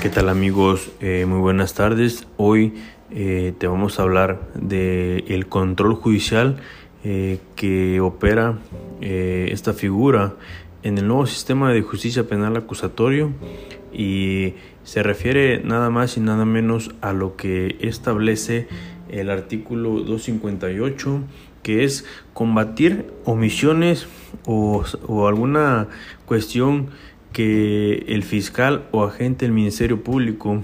¿Qué tal amigos? Eh, muy buenas tardes. Hoy eh, te vamos a hablar de el control judicial eh, que opera esta figura en el nuevo sistema de justicia penal acusatorio y se refiere nada más y nada menos a lo que establece el artículo 258 que es combatir omisiones o alguna cuestión que el fiscal o agente del Ministerio Público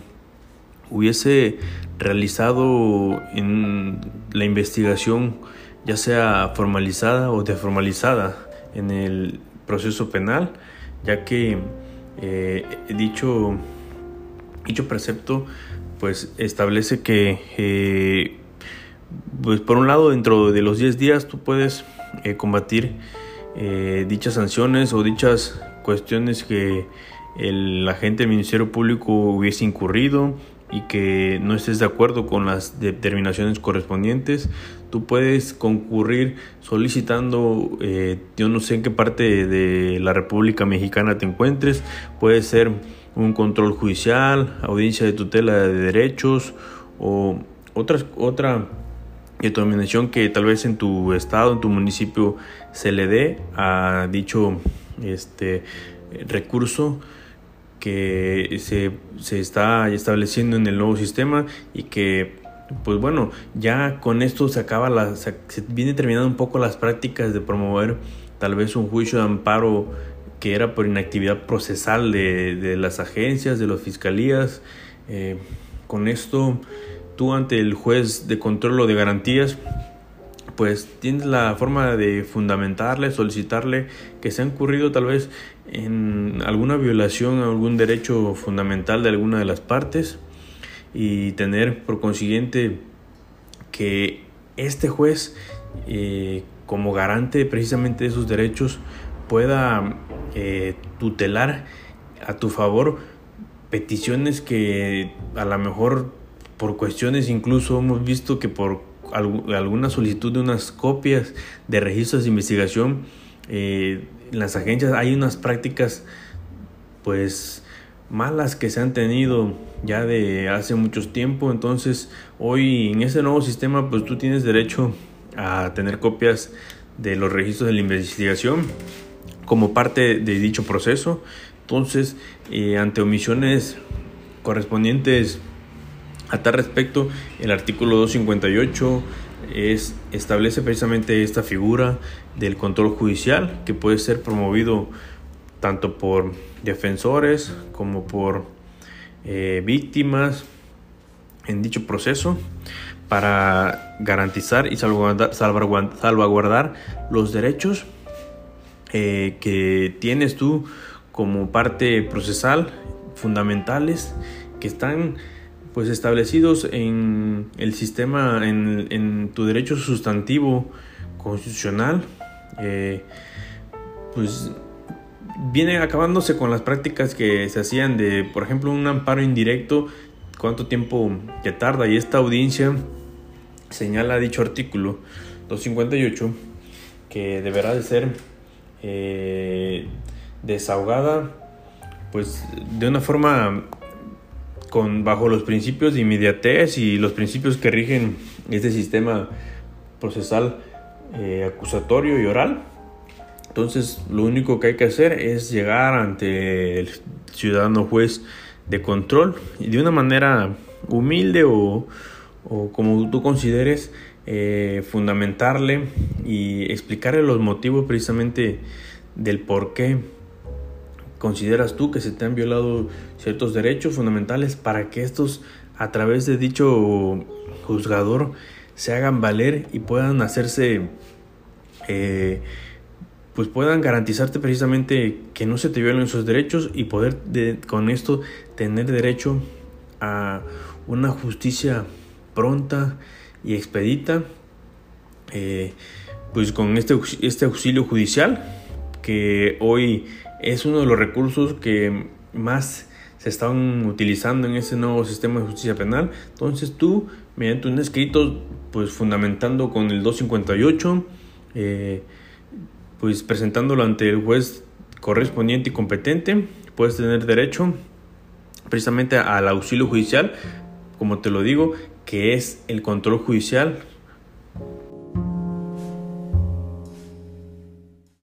hubiese realizado en la investigación, ya sea formalizada o deformalizada en el proceso penal, ya que eh, dicho, dicho precepto pues establece que eh, pues por un lado dentro de los 10 días tú puedes eh, combatir dichas sanciones o dichas cuestiones que el agente del Ministerio Público hubiese incurrido y que no estés de acuerdo con las determinaciones correspondientes, tú puedes concurrir solicitando, eh, yo no sé en qué parte de la República Mexicana te encuentres, puede ser un control judicial, audiencia de tutela de derechos o otras, otra determinación que tal vez en tu estado, en tu municipio se le dé a dicho este recurso que se, se está estableciendo en el nuevo sistema y que pues bueno, ya con esto se acaba la, se, viene terminando un poco las prácticas de promover tal vez un juicio de amparo que era por inactividad procesal de, de las agencias, de las fiscalías. Eh, con esto, tú ante el juez de control o de garantías pues tienes la forma de fundamentarle, solicitarle que se ha incurrido tal vez en alguna violación a algún derecho fundamental de alguna de las partes y tener por consiguiente que este juez eh, como garante precisamente de esos derechos pueda eh, tutelar a tu favor peticiones que a lo mejor por cuestiones incluso hemos visto que por alguna solicitud de unas copias de registros de investigación, eh, en las agencias hay unas prácticas pues malas que se han tenido ya de hace mucho tiempo. Entonces hoy en ese nuevo sistema pues tú tienes derecho a tener copias de los registros de la investigación como parte de dicho proceso. Entonces, eh, ante omisiones correspondientes a tal respecto, el artículo 258 es, establece precisamente esta figura del control judicial que puede ser promovido tanto por defensores como por eh, víctimas en dicho proceso para garantizar y salvaguardar, salvaguardar los derechos eh, que tienes tú como parte procesal fundamentales que están pues establecidos en el sistema, en, tu derecho sustantivo constitucional, eh, pues viene acabándose con las prácticas que se hacían de, por ejemplo, un amparo indirecto, cuánto tiempo que tarda. Y esta audiencia señala dicho artículo 258 que deberá de ser eh, desahogada pues de una forma con, bajo los principios de inmediatez y los principios que rigen este sistema procesal eh, acusatorio y oral. Entonces lo único que hay que hacer es llegar ante el ciudadano juez de control y de una manera humilde o, como tú consideres eh, fundamentarle y explicarle los motivos precisamente del por qué ¿Consideras tú que se te han violado ciertos derechos fundamentales para que estos a través de dicho juzgador se hagan valer y puedan hacerse, eh, pues puedan garantizarte precisamente que no se te violen esos derechos y poder con esto tener derecho a una justicia pronta y expedita, eh, pues con este, este auxilio judicial que hoy es uno de los recursos que más se están utilizando en ese nuevo sistema de justicia penal. Entonces tú, mediante un escrito, pues fundamentando con el 258, eh, pues presentándolo ante el juez correspondiente y competente, puedes tener derecho precisamente al auxilio judicial, como te lo digo, que es el control judicial